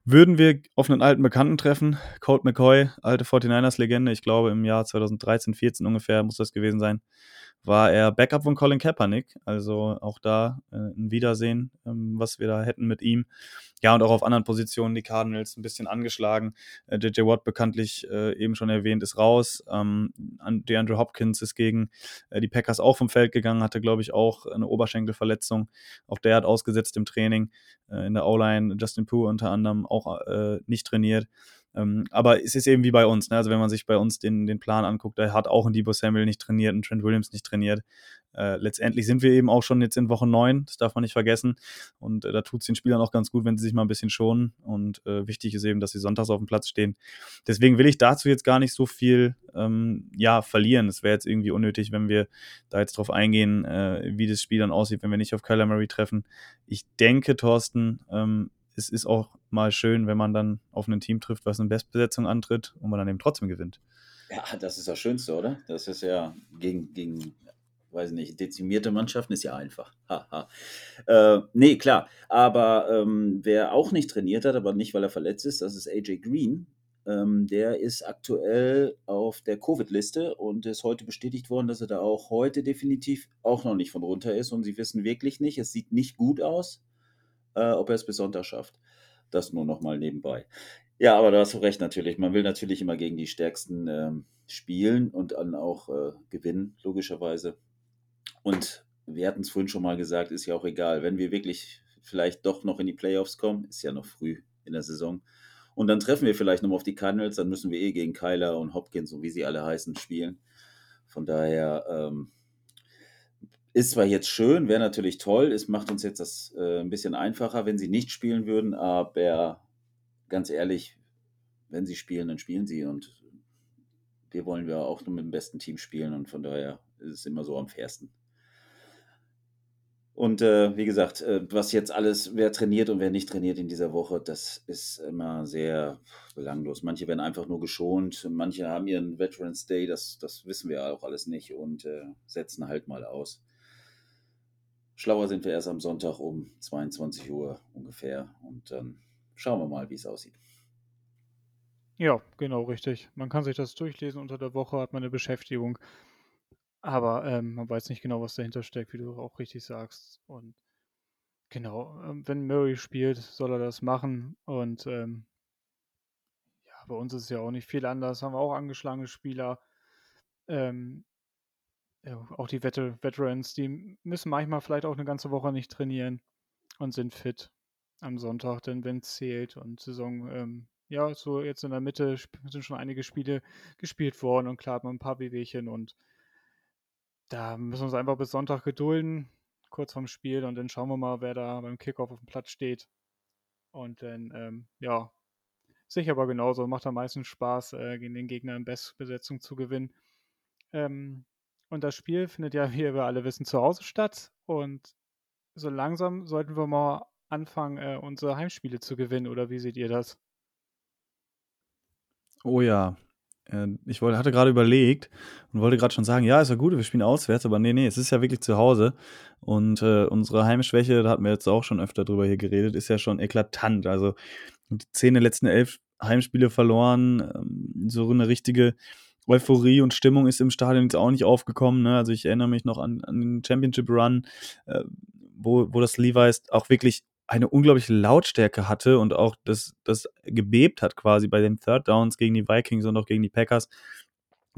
würden wir auf einen alten Bekannten treffen. Colt McCoy, alte 49ers-Legende. Ich glaube, im Jahr 2013, 14 ungefähr muss das gewesen sein war er Backup von Colin Kaepernick. Also auch da äh, ein Wiedersehen, ähm, was wir da hätten mit ihm. Ja, und auch auf anderen Positionen die Cardinals ein bisschen angeschlagen. Äh, JJ Watt bekanntlich äh, eben schon erwähnt, ist raus. Ähm, DeAndre Hopkins ist gegen äh, die Packers auch vom Feld gegangen, hatte, glaube ich, auch eine Oberschenkelverletzung. Auch der hat ausgesetzt im Training. Äh, in der O-Line Justin Pooh unter anderem auch äh, nicht trainiert. Ähm, aber es ist eben wie bei uns. Ne? Also wenn man sich bei uns den, den Plan anguckt, da hat auch ein Debo Samuel nicht trainiert, ein Trent Williams nicht trainiert. Äh, letztendlich sind wir eben auch schon jetzt in Woche 9, das darf man nicht vergessen. Und äh, da tut es den Spielern auch ganz gut, wenn sie sich mal ein bisschen schonen. Und äh, wichtig ist eben, dass sie sonntags auf dem Platz stehen. Deswegen will ich dazu jetzt gar nicht so viel ähm, ja, verlieren. Es wäre jetzt irgendwie unnötig, wenn wir da jetzt drauf eingehen, äh, wie das Spiel dann aussieht, wenn wir nicht auf Kyler Murray treffen. Ich denke, Thorsten, ähm, es ist auch mal schön, wenn man dann auf ein Team trifft, was eine Bestbesetzung antritt und man dann eben trotzdem gewinnt. Ja, das ist das Schönste, oder? Das ist ja gegen, gegen weiß nicht, dezimierte Mannschaften ist ja einfach. Haha. äh, nee, klar. Aber ähm, wer auch nicht trainiert hat, aber nicht, weil er verletzt ist, das ist AJ Green. Ähm, der ist aktuell auf der Covid-Liste und ist heute bestätigt worden, dass er da auch heute definitiv auch noch nicht von runter ist. Und sie wissen wirklich nicht, es sieht nicht gut aus äh, ob er es bis Sonntag schafft. Das nur noch mal nebenbei. Ja, aber da hast du recht natürlich. Man will natürlich immer gegen die Stärksten ähm, spielen und dann auch äh, gewinnen, logischerweise. Und wir hatten es vorhin schon mal gesagt, ist ja auch egal. Wenn wir wirklich vielleicht doch noch in die Playoffs kommen, ist ja noch früh in der Saison. Und dann treffen wir vielleicht nochmal auf die Cardinals, dann müssen wir eh gegen Kyler und Hopkins und wie sie alle heißen spielen. Von daher, ähm, ist zwar jetzt schön, wäre natürlich toll, es macht uns jetzt das äh, ein bisschen einfacher, wenn sie nicht spielen würden, aber ganz ehrlich, wenn sie spielen, dann spielen sie und wir wollen ja auch nur mit dem besten Team spielen und von daher ist es immer so am fairsten. Und äh, wie gesagt, äh, was jetzt alles, wer trainiert und wer nicht trainiert in dieser Woche, das ist immer sehr belanglos. Manche werden einfach nur geschont, manche haben ihren Veterans Day, das, das wissen wir auch alles nicht und äh, setzen halt mal aus. Schlauer sind wir erst am Sonntag um 22 Uhr ungefähr und dann schauen wir mal, wie es aussieht. Ja, genau, richtig. Man kann sich das durchlesen unter der Woche, hat man eine Beschäftigung. Aber ähm, man weiß nicht genau, was dahinter steckt, wie du auch richtig sagst. Und genau, ähm, wenn Murray spielt, soll er das machen. Und ähm, ja, bei uns ist es ja auch nicht viel anders. Haben wir auch angeschlagene Spieler. Ähm, ja, auch die Vet Veterans, die müssen manchmal vielleicht auch eine ganze Woche nicht trainieren und sind fit am Sonntag, denn wenn es zählt und Saison, ähm, ja, so jetzt in der Mitte sind schon einige Spiele gespielt worden und klar hat man ein paar Wehwehchen und da müssen wir uns einfach bis Sonntag gedulden, kurz vorm Spiel und dann schauen wir mal, wer da beim Kickoff auf dem Platz steht. Und dann, ähm, ja, sicher aber genauso, macht am meisten Spaß, äh, gegen den Gegner in Bestbesetzung zu gewinnen. Ähm, und das Spiel findet ja, wie wir alle wissen, zu Hause statt. Und so langsam sollten wir mal anfangen, äh, unsere Heimspiele zu gewinnen. Oder wie seht ihr das? Oh ja. Äh, ich wollte, hatte gerade überlegt und wollte gerade schon sagen, ja, ist ja gut, wir spielen auswärts, aber nee, nee, es ist ja wirklich zu Hause. Und äh, unsere Heimschwäche, da hatten wir jetzt auch schon öfter drüber hier geredet, ist ja schon eklatant. Also die zehn der letzten elf Heimspiele verloren, ähm, so eine richtige Euphorie und Stimmung ist im Stadion jetzt auch nicht aufgekommen. Ne? Also ich erinnere mich noch an, an den Championship Run, äh, wo, wo das Levi's auch wirklich eine unglaubliche Lautstärke hatte und auch das, das gebebt hat quasi bei den Third Downs gegen die Vikings und auch gegen die Packers.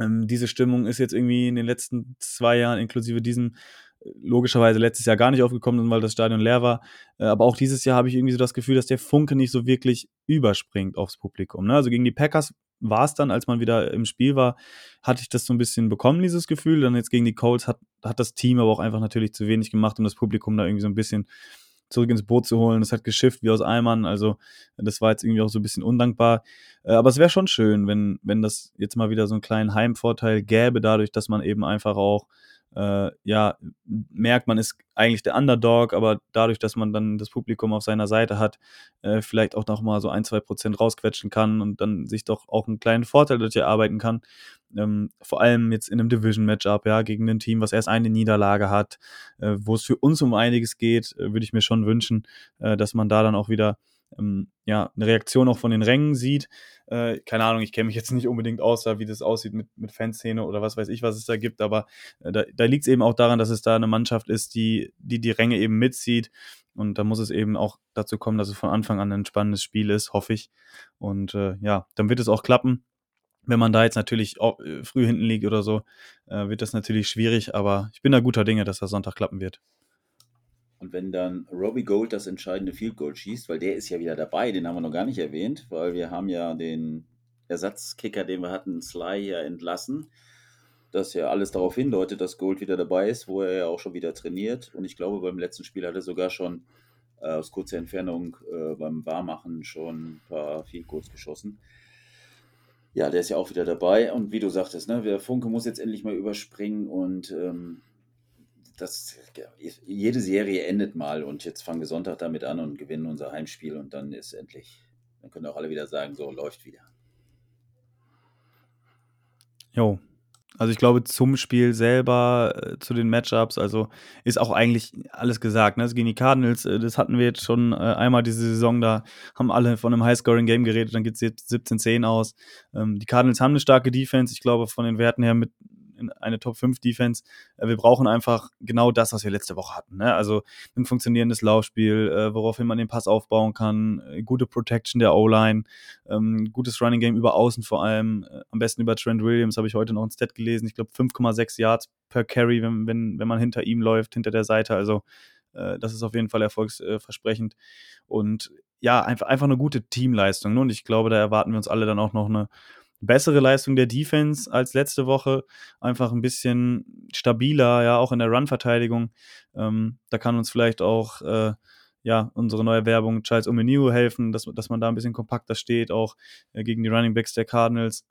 Ähm, diese Stimmung ist jetzt irgendwie in den letzten zwei Jahren, inklusive diesem, logischerweise letztes Jahr gar nicht aufgekommen, weil das Stadion leer war. Äh, aber auch dieses Jahr habe ich irgendwie so das Gefühl, dass der Funke nicht so wirklich überspringt aufs Publikum. Ne? Also gegen die Packers war es dann, als man wieder im Spiel war, hatte ich das so ein bisschen bekommen, dieses Gefühl. Dann jetzt gegen die Colts hat, hat das Team aber auch einfach natürlich zu wenig gemacht, um das Publikum da irgendwie so ein bisschen zurück ins Boot zu holen. Das hat geschifft wie aus Eimern. Also das war jetzt irgendwie auch so ein bisschen undankbar. Äh, aber es wäre schon schön, wenn, wenn das jetzt mal wieder so einen kleinen Heimvorteil gäbe, dadurch, dass man eben einfach auch äh, ja, merkt, man ist eigentlich der Underdog, aber dadurch, dass man dann das Publikum auf seiner Seite hat, äh, vielleicht auch noch mal so ein, zwei Prozent rausquetschen kann und dann sich doch auch einen kleinen Vorteil dadurch erarbeiten kann. Ähm, vor allem jetzt in einem Division-Matchup, ja, gegen ein Team, was erst eine Niederlage hat, äh, wo es für uns um einiges geht, äh, würde ich mir schon wünschen, äh, dass man da dann auch wieder ähm, ja, eine Reaktion auch von den Rängen sieht. Äh, keine Ahnung, ich kenne mich jetzt nicht unbedingt aus, wie das aussieht mit, mit Fanszene oder was weiß ich, was es da gibt, aber äh, da, da liegt es eben auch daran, dass es da eine Mannschaft ist, die, die die Ränge eben mitzieht. Und da muss es eben auch dazu kommen, dass es von Anfang an ein spannendes Spiel ist, hoffe ich. Und äh, ja, dann wird es auch klappen. Wenn man da jetzt natürlich auch, äh, früh hinten liegt oder so, äh, wird das natürlich schwierig, aber ich bin da guter Dinge, dass das Sonntag klappen wird. Und wenn dann Robbie Gold das entscheidende Field Goal schießt, weil der ist ja wieder dabei, den haben wir noch gar nicht erwähnt, weil wir haben ja den Ersatzkicker, den wir hatten, Sly ja entlassen, dass ja alles darauf hindeutet, dass Gold wieder dabei ist, wo er ja auch schon wieder trainiert. Und ich glaube, beim letzten Spiel hat er sogar schon äh, aus kurzer Entfernung äh, beim Warmachen schon ein paar Field Goals geschossen. Ja, der ist ja auch wieder dabei. Und wie du sagtest, ne, der Funke muss jetzt endlich mal überspringen und ähm, das, jede Serie endet mal und jetzt fangen wir Sonntag damit an und gewinnen unser Heimspiel und dann ist endlich, dann können auch alle wieder sagen, so läuft wieder. Jo. Also ich glaube, zum Spiel selber, äh, zu den Matchups, also ist auch eigentlich alles gesagt. Ne? Also gegen die Cardinals, äh, das hatten wir jetzt schon äh, einmal diese Saison, da haben alle von einem High-Scoring-Game geredet, dann geht es jetzt 17-10 aus. Ähm, die Cardinals haben eine starke Defense, ich glaube, von den Werten her mit eine Top 5 Defense. Äh, wir brauchen einfach genau das, was wir letzte Woche hatten. Ne? Also ein funktionierendes Laufspiel, äh, woraufhin man den Pass aufbauen kann, äh, gute Protection der O-Line, ähm, gutes Running Game über Außen vor allem, am besten über Trent Williams, habe ich heute noch ein Stat gelesen. Ich glaube 5,6 Yards per Carry, wenn, wenn, wenn man hinter ihm läuft, hinter der Seite. Also das ist auf jeden Fall erfolgsversprechend. Und ja, einfach, einfach eine gute Teamleistung. Ne? Und ich glaube, da erwarten wir uns alle dann auch noch eine bessere Leistung der Defense als letzte Woche. Einfach ein bisschen stabiler, ja, auch in der Run-Verteidigung. Ähm, da kann uns vielleicht auch äh, ja, unsere neue Werbung Charles Omeniu helfen, dass, dass man da ein bisschen kompakter steht, auch äh, gegen die Running Backs der Cardinals.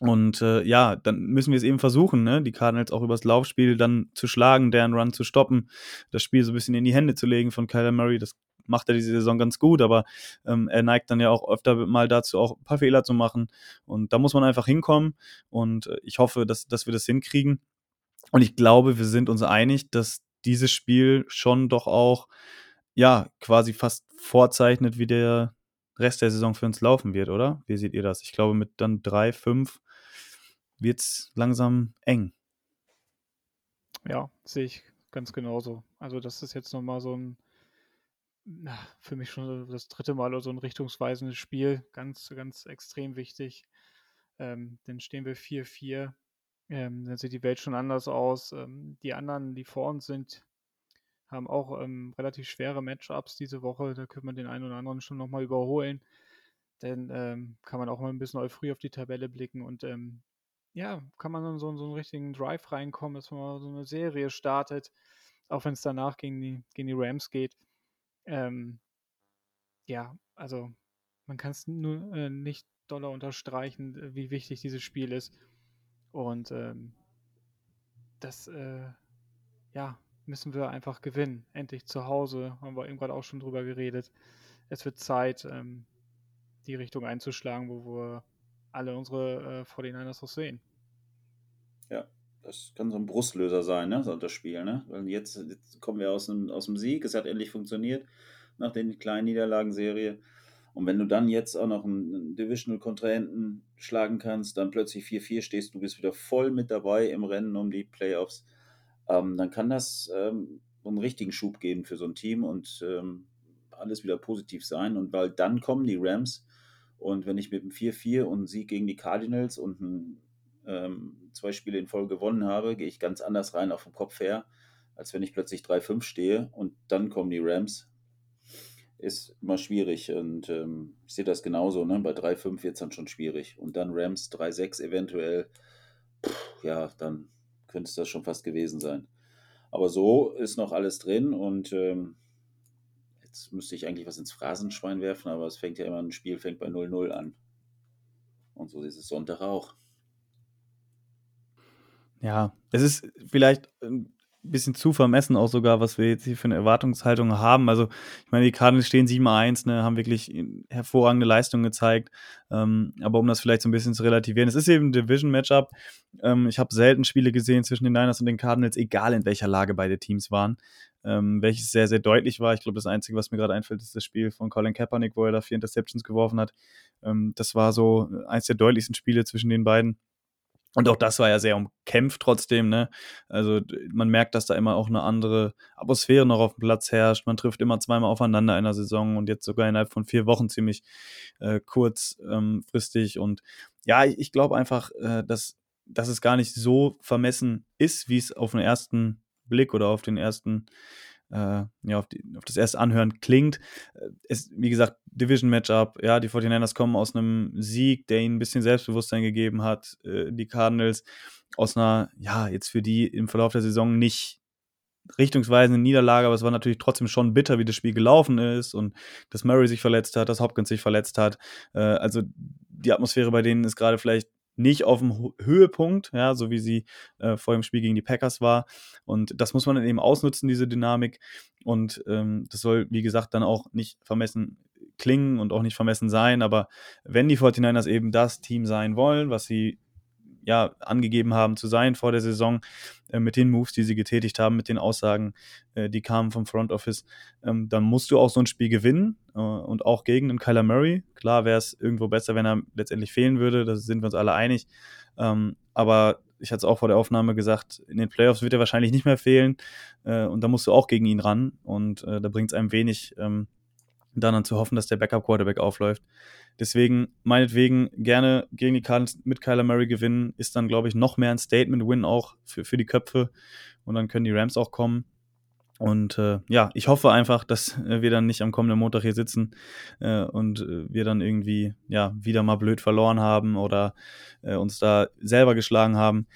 Und äh, ja, dann müssen wir es eben versuchen, ne? die Cardinals auch übers Laufspiel dann zu schlagen, deren Run zu stoppen, das Spiel so ein bisschen in die Hände zu legen von Kyler Murray. Das macht er diese Saison ganz gut, aber ähm, er neigt dann ja auch öfter mal dazu, auch ein paar Fehler zu machen. Und da muss man einfach hinkommen. Und äh, ich hoffe, dass, dass wir das hinkriegen. Und ich glaube, wir sind uns einig, dass dieses Spiel schon doch auch, ja, quasi fast vorzeichnet, wie der Rest der Saison für uns laufen wird, oder? Wie seht ihr das? Ich glaube, mit dann drei, fünf wird es langsam eng. Ja, sehe ich ganz genauso. Also, das ist jetzt nochmal so ein na, für mich schon das dritte Mal so ein richtungsweisendes Spiel. Ganz, ganz extrem wichtig. Ähm, dann stehen wir 4-4. Ähm, dann sieht die Welt schon anders aus. Ähm, die anderen, die vor uns sind, haben auch ähm, relativ schwere Matchups diese Woche. Da können wir den einen oder anderen schon nochmal überholen. Dann ähm, kann man auch mal ein bisschen früh auf die Tabelle blicken und ähm, ja, kann man dann so, so einen richtigen Drive reinkommen, dass man mal so eine Serie startet, auch wenn es danach gegen die, gegen die Rams geht. Ähm, ja, also man kann es nur äh, nicht doller unterstreichen, äh, wie wichtig dieses Spiel ist. Und ähm, das, äh, ja, müssen wir einfach gewinnen. Endlich zu Hause, haben wir eben gerade auch schon drüber geredet. Es wird Zeit, ähm, die Richtung einzuschlagen, wo wir alle unsere äh, 49ers auch sehen. Ja, das kann so ein Brustlöser sein, ne? So das Spiel, ne? Weil jetzt, jetzt kommen wir aus dem, aus dem Sieg, es hat endlich funktioniert nach den kleinen Niederlagenserie. Und wenn du dann jetzt auch noch einen Divisional-Kontrahenten schlagen kannst, dann plötzlich 4-4 stehst, du bist wieder voll mit dabei im Rennen um die Playoffs, ähm, dann kann das ähm, einen richtigen Schub geben für so ein Team und ähm, alles wieder positiv sein. Und weil dann kommen die Rams und wenn ich mit einem 4-4 und einen Sieg gegen die Cardinals und ein ähm, zwei Spiele in Folge gewonnen habe, gehe ich ganz anders rein auf dem Kopf her, als wenn ich plötzlich 3-5 stehe und dann kommen die Rams. Ist immer schwierig und ähm, ich sehe das genauso. Ne? Bei 3-5 wird es dann schon schwierig. Und dann Rams 3-6 eventuell, pff, ja, dann könnte es das schon fast gewesen sein. Aber so ist noch alles drin und ähm, jetzt müsste ich eigentlich was ins Phrasenschwein werfen, aber es fängt ja immer, ein Spiel fängt bei 0-0 an. Und so ist es Sonntag auch. Ja, es ist vielleicht ein bisschen zu vermessen auch sogar, was wir jetzt hier für eine Erwartungshaltung haben. Also, ich meine, die Cardinals stehen 7-1, ne, haben wirklich hervorragende Leistungen gezeigt. Ähm, aber um das vielleicht so ein bisschen zu relativieren, es ist eben ein Division-Matchup. Ähm, ich habe selten Spiele gesehen zwischen den Niners und den Cardinals, egal in welcher Lage beide Teams waren. ähm, welches sehr, sehr deutlich war. Ich glaube, das Einzige, was mir gerade einfällt, ist das Spiel von Colin Kaepernick, wo er da vier Interceptions geworfen hat. Ähm, das war so eins der deutlichsten Spiele zwischen den beiden. Und auch das war ja sehr umkämpft trotzdem, ne? Also man merkt, dass da immer auch eine andere Atmosphäre noch auf dem Platz herrscht. Man trifft immer zweimal aufeinander in der Saison und jetzt sogar innerhalb von vier Wochen ziemlich äh, kurzfristig. Ähm, und ja, ich, ich glaube einfach, äh, dass, dass es gar nicht so vermessen ist, wie es auf den ersten Blick oder auf den ersten äh, ja, auf, die, auf, das erste Anhören klingt. Äh, es, wie gesagt, Division-Matchup, ja, die 49ers kommen aus einem Sieg, der ihnen ein bisschen Selbstbewusstsein gegeben hat. Äh, die Cardinals aus einer, ja, jetzt für die im Verlauf der Saison nicht richtungsweisende Niederlage, aber es war natürlich trotzdem schon bitter, wie das Spiel gelaufen ist und dass Murray sich verletzt hat, dass Hopkins sich verletzt hat. Äh, also die Atmosphäre bei denen ist gerade vielleicht nicht auf dem Höhepunkt, ja, so wie sie äh, vor dem Spiel gegen die Packers war. Und das muss man dann eben ausnutzen, diese Dynamik. Und ähm, das soll, wie gesagt, dann auch nicht vermessen klingen und auch nicht vermessen sein. Aber wenn die 49ers eben das Team sein wollen, was sie ja angegeben haben zu sein vor der Saison, äh, mit den Moves, die sie getätigt haben, mit den Aussagen, äh, die kamen vom Front Office, ähm, dann musst du auch so ein Spiel gewinnen äh, und auch gegen den Kyler Murray. Klar wäre es irgendwo besser, wenn er letztendlich fehlen würde, da sind wir uns alle einig. Ähm, aber ich hatte es auch vor der Aufnahme gesagt, in den Playoffs wird er wahrscheinlich nicht mehr fehlen äh, und da musst du auch gegen ihn ran und äh, da bringt es einem wenig, ähm, dann zu hoffen, dass der Backup-Quarterback aufläuft. Deswegen, meinetwegen, gerne gegen die Cardinals mit Kyler Murray gewinnen, ist dann, glaube ich, noch mehr ein Statement-Win auch für, für die Köpfe. Und dann können die Rams auch kommen. Und äh, ja, ich hoffe einfach, dass äh, wir dann nicht am kommenden Montag hier sitzen äh, und äh, wir dann irgendwie ja wieder mal blöd verloren haben oder äh, uns da selber geschlagen haben.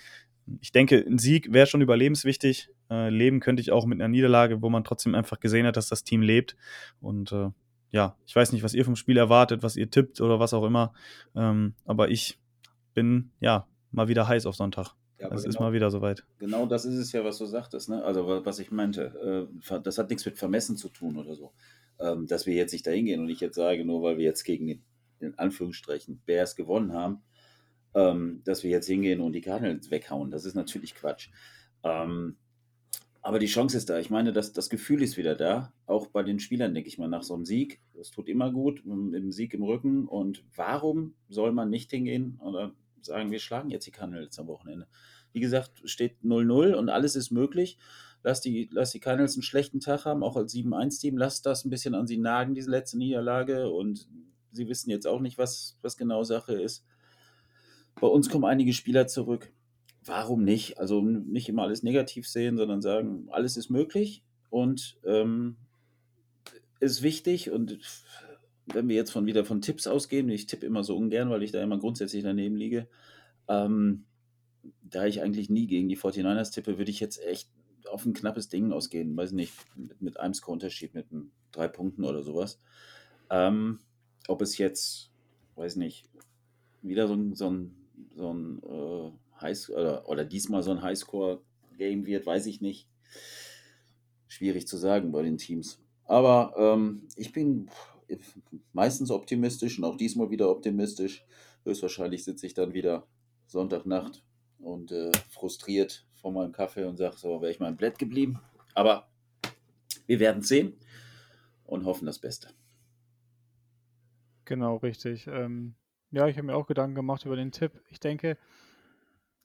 Ich denke, ein Sieg wäre schon überlebenswichtig. Äh, leben könnte ich auch mit einer Niederlage, wo man trotzdem einfach gesehen hat, dass das Team lebt. Und ja, ich weiß nicht, was ihr vom Spiel erwartet, was ihr tippt oder was auch immer. Ähm, aber ich bin ja mal wieder heiß auf Sonntag. Ja, es genau, ist mal wieder soweit. Genau das ist es ja, was du sagtest. Ne? Also, was ich meinte, äh, das hat nichts mit Vermessen zu tun oder so. Ähm, dass wir jetzt nicht dahin gehen und ich jetzt sage, nur weil wir jetzt gegen den, in Anführungsstrichen, Bears gewonnen haben, ähm, dass wir jetzt hingehen und die Cardinals weghauen. Das ist natürlich Quatsch. Ähm, aber die Chance ist da. Ich meine, das, das Gefühl ist wieder da. Auch bei den Spielern, denke ich mal, nach so einem Sieg. Das tut immer gut, dem Sieg im Rücken. Und warum soll man nicht hingehen oder sagen, wir schlagen jetzt die Cardinals am Wochenende? Wie gesagt, steht 0-0 und alles ist möglich. Lass die, lass die Cardinals einen schlechten Tag haben, auch als 7-1-Team. Lass das ein bisschen an sie nagen, diese letzte Niederlage. Und sie wissen jetzt auch nicht, was, was genau Sache ist. Bei uns kommen einige Spieler zurück warum nicht? Also nicht immer alles negativ sehen, sondern sagen, alles ist möglich und ähm, ist wichtig. Und wenn wir jetzt von wieder von Tipps ausgehen, ich tippe immer so ungern, weil ich da immer grundsätzlich daneben liege, ähm, da ich eigentlich nie gegen die 49ers tippe, würde ich jetzt echt auf ein knappes Ding ausgehen. Weiß nicht, mit, mit einem Score-Unterschied, mit drei Punkten oder sowas. Ähm, ob es jetzt, weiß nicht, wieder so ein, so ein, so ein äh, High oder, oder diesmal so ein Highscore-Game wird, weiß ich nicht. Schwierig zu sagen bei den Teams. Aber ähm, ich bin meistens optimistisch und auch diesmal wieder optimistisch. Höchstwahrscheinlich sitze ich dann wieder Sonntagnacht und äh, frustriert vor meinem Kaffee und sage, so wäre ich mal im Blatt geblieben. Aber wir werden sehen und hoffen das Beste. Genau, richtig. Ähm, ja, ich habe mir auch Gedanken gemacht über den Tipp. Ich denke,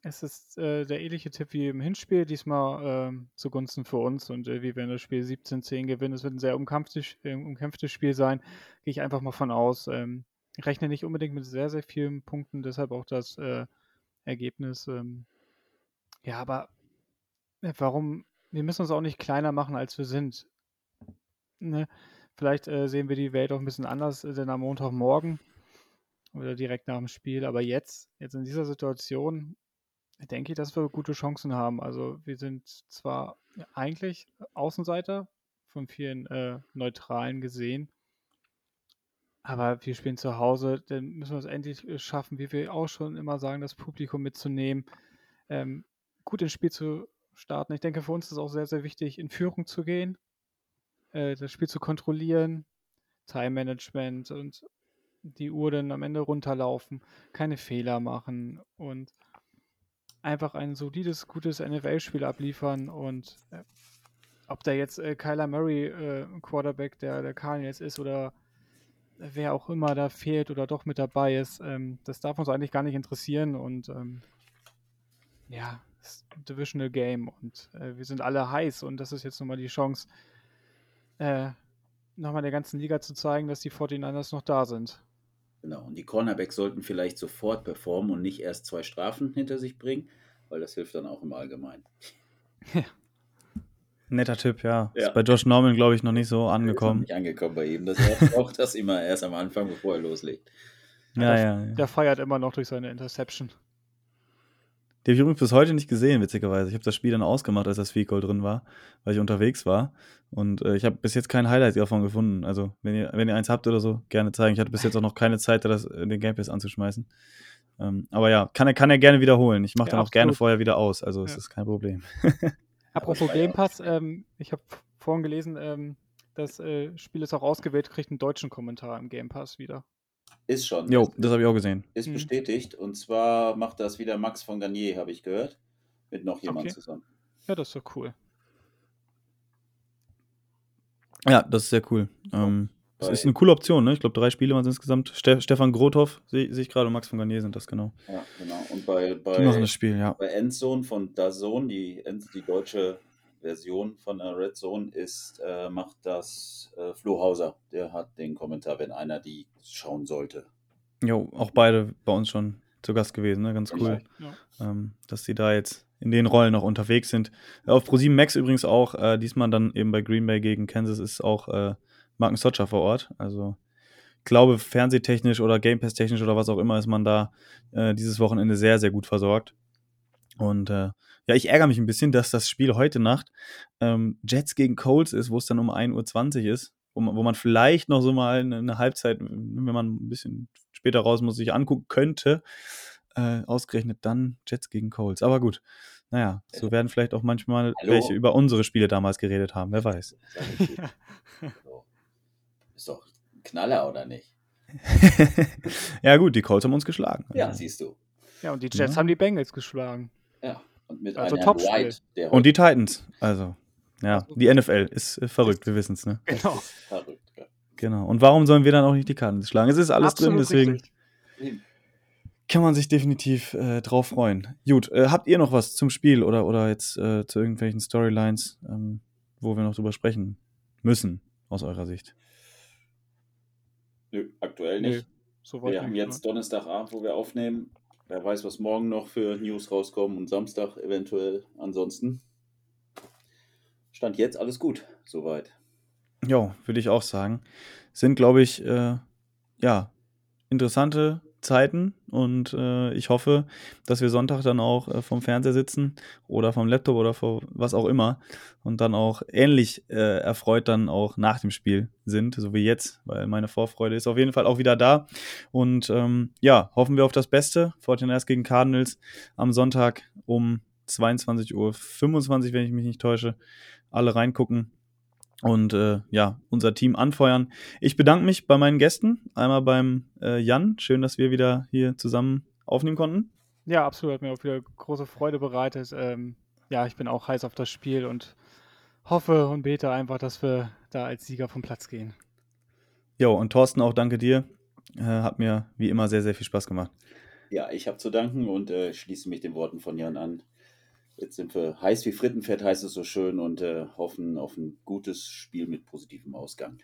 es ist äh, der ähnliche Tipp wie im Hinspiel, diesmal ähm, zugunsten für uns und äh, wir werden das Spiel 17-10 gewinnen. Es wird ein sehr umkämpftes, äh, umkämpftes Spiel sein, gehe ich einfach mal von aus. Ähm, rechne nicht unbedingt mit sehr, sehr vielen Punkten, deshalb auch das äh, Ergebnis. Ähm, ja, aber äh, warum? Wir müssen uns auch nicht kleiner machen, als wir sind. Ne? Vielleicht äh, sehen wir die Welt auch ein bisschen anders, denn am Montagmorgen oder direkt nach dem Spiel. Aber jetzt, jetzt in dieser Situation, denke ich, dass wir gute Chancen haben. Also wir sind zwar eigentlich Außenseiter von vielen äh, Neutralen gesehen, aber wir spielen zu Hause, dann müssen wir es endlich äh, schaffen, wie wir auch schon immer sagen, das Publikum mitzunehmen, ähm, gut ins Spiel zu starten. Ich denke, für uns ist es auch sehr, sehr wichtig, in Führung zu gehen, äh, das Spiel zu kontrollieren, Time Management und die Uhr dann am Ende runterlaufen, keine Fehler machen und einfach ein solides, gutes NFL-Spiel abliefern und äh, ob da jetzt äh, Kyler Murray äh, Quarterback der, der Cardinals ist oder wer auch immer da fehlt oder doch mit dabei ist, ähm, das darf uns eigentlich gar nicht interessieren und ähm, ja, ist ein Divisional Game und äh, wir sind alle heiß und das ist jetzt nochmal die Chance, äh, nochmal der ganzen Liga zu zeigen, dass die 49ers noch da sind. Genau, und die Cornerbacks sollten vielleicht sofort performen und nicht erst zwei Strafen hinter sich bringen, weil das hilft dann auch im Allgemeinen. Ja. Netter Tipp, ja. ja. Ist bei Josh Norman, glaube ich, noch nicht so angekommen. Ist nicht angekommen bei ihm. Das braucht das immer erst am Anfang, bevor er loslegt. Ja, ja, ja. Der feiert immer noch durch seine Interception. Die habe ich übrigens bis heute nicht gesehen, witzigerweise. Ich habe das Spiel dann ausgemacht, als das Field Goal drin war, weil ich unterwegs war. Und äh, ich habe bis jetzt kein Highlight davon gefunden. Also, wenn ihr, wenn ihr eins habt oder so, gerne zeigen. Ich hatte bis jetzt auch noch keine Zeit, das, den Game Pass anzuschmeißen. Ähm, aber ja, kann er, kann er gerne wiederholen. Ich mache ja, dann auch absolut. gerne vorher wieder aus. Also, es ja. ist kein Problem. Apropos Game Pass, ähm, ich habe vorhin gelesen, ähm, das äh, Spiel ist auch ausgewählt, kriegt einen deutschen Kommentar im Game Pass wieder. Ist schon. Jo, das habe ich auch gesehen. Ist mhm. bestätigt. Und zwar macht das wieder Max von Garnier, habe ich gehört. Mit noch jemand okay. zusammen. Ja, das ist doch cool. Ja, das ist sehr cool. Ähm, das ist eine coole Option, ne? Ich glaube, drei Spiele waren es insgesamt. Ste Stefan Grothoff sehe seh ich gerade und Max von Garnier sind das, genau. Ja, genau. Und bei, bei, die machen das Spiel, ja. bei Endzone von Dazone, die, die deutsche Version von der Red Zone ist, äh, macht das äh, Flo Hauser. Der hat den Kommentar, wenn einer die schauen sollte. Jo, auch beide bei uns schon zu Gast gewesen, ne? Ganz cool, ja. ähm, dass sie da jetzt in den Rollen noch unterwegs sind. Auf ProSieben Max übrigens auch, äh, diesmal dann eben bei Green Bay gegen Kansas ist auch äh, Marken Socha vor Ort. Also ich glaube, fernsehtechnisch oder Game Pass technisch oder was auch immer ist man da äh, dieses Wochenende sehr, sehr gut versorgt. Und äh, ja, ich ärgere mich ein bisschen, dass das Spiel heute Nacht ähm, Jets gegen Colts ist, wo es dann um 1.20 Uhr ist, wo man, wo man vielleicht noch so mal eine, eine, Halbzeit, wenn man ein bisschen später raus muss, sich angucken könnte. Äh, ausgerechnet dann Jets gegen Colts. Aber gut, naja, so werden vielleicht auch manchmal Hallo? welche über unsere Spiele damals geredet haben, wer weiß. Ist doch ein Knaller, oder nicht? ja, gut, die Colts haben uns geschlagen. Ja, also. siehst du. Ja, und die Jets ja. haben die Bengals geschlagen. Ja, und mit also einem White. Der und die Titans. Also, ja, die NFL ist äh, verrückt, wir wissen es, ne? Genau. Verrückt, ja. Genau. Und warum sollen wir dann auch nicht die Karten schlagen? Es ist alles Absolut drin, deswegen richtig. kann man sich definitiv äh, drauf freuen. Gut, äh, habt ihr noch was zum Spiel oder, oder jetzt äh, zu irgendwelchen Storylines, ähm, wo wir noch drüber sprechen müssen, aus eurer Sicht? Nö, aktuell nicht. Nee, wir haben jetzt Donnerstagabend, wo wir aufnehmen. Wer weiß, was morgen noch für News rauskommen und Samstag eventuell. Ansonsten stand jetzt alles gut, soweit. Ja, würde ich auch sagen. Sind, glaube ich, äh, ja, interessante Zeiten und äh, ich hoffe, dass wir Sonntag dann auch äh, vom Fernseher sitzen oder vom Laptop oder vor was auch immer und dann auch ähnlich äh, erfreut dann auch nach dem Spiel sind, so wie jetzt, weil meine Vorfreude ist auf jeden Fall auch wieder da und ähm, ja, hoffen wir auf das Beste. Fortiners gegen Cardinals am Sonntag um 22.25 Uhr, wenn ich mich nicht täusche. Alle reingucken und äh, ja, unser Team anfeuern. Ich bedanke mich bei meinen Gästen. Einmal beim äh, Jan. Schön, dass wir wieder hier zusammen aufnehmen konnten. Ja, absolut. Hat mir auch wieder große Freude bereitet. Ähm, ja, ich bin auch heiß auf das Spiel und hoffe und bete einfach, dass wir da als Sieger vom Platz gehen. Jo, und Thorsten, auch danke dir. Äh, hat mir wie immer sehr, sehr viel Spaß gemacht. Ja, ich habe zu danken und äh, schließe mich den Worten von Jan an. Jetzt sind wir heiß wie Frittenfett, heißt es so schön, und äh, hoffen auf ein gutes Spiel mit positivem Ausgang.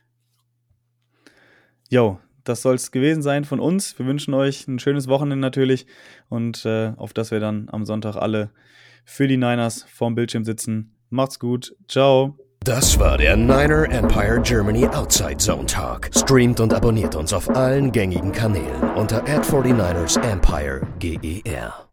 Jo, das soll es gewesen sein von uns. Wir wünschen euch ein schönes Wochenende natürlich und äh, auf das wir dann am Sonntag alle für die Niners vorm Bildschirm sitzen. Macht's gut. Ciao. Das war der Niner Empire Germany Outside Zone Talk. Streamt und abonniert uns auf allen gängigen Kanälen unter ad 49 ersempire GER.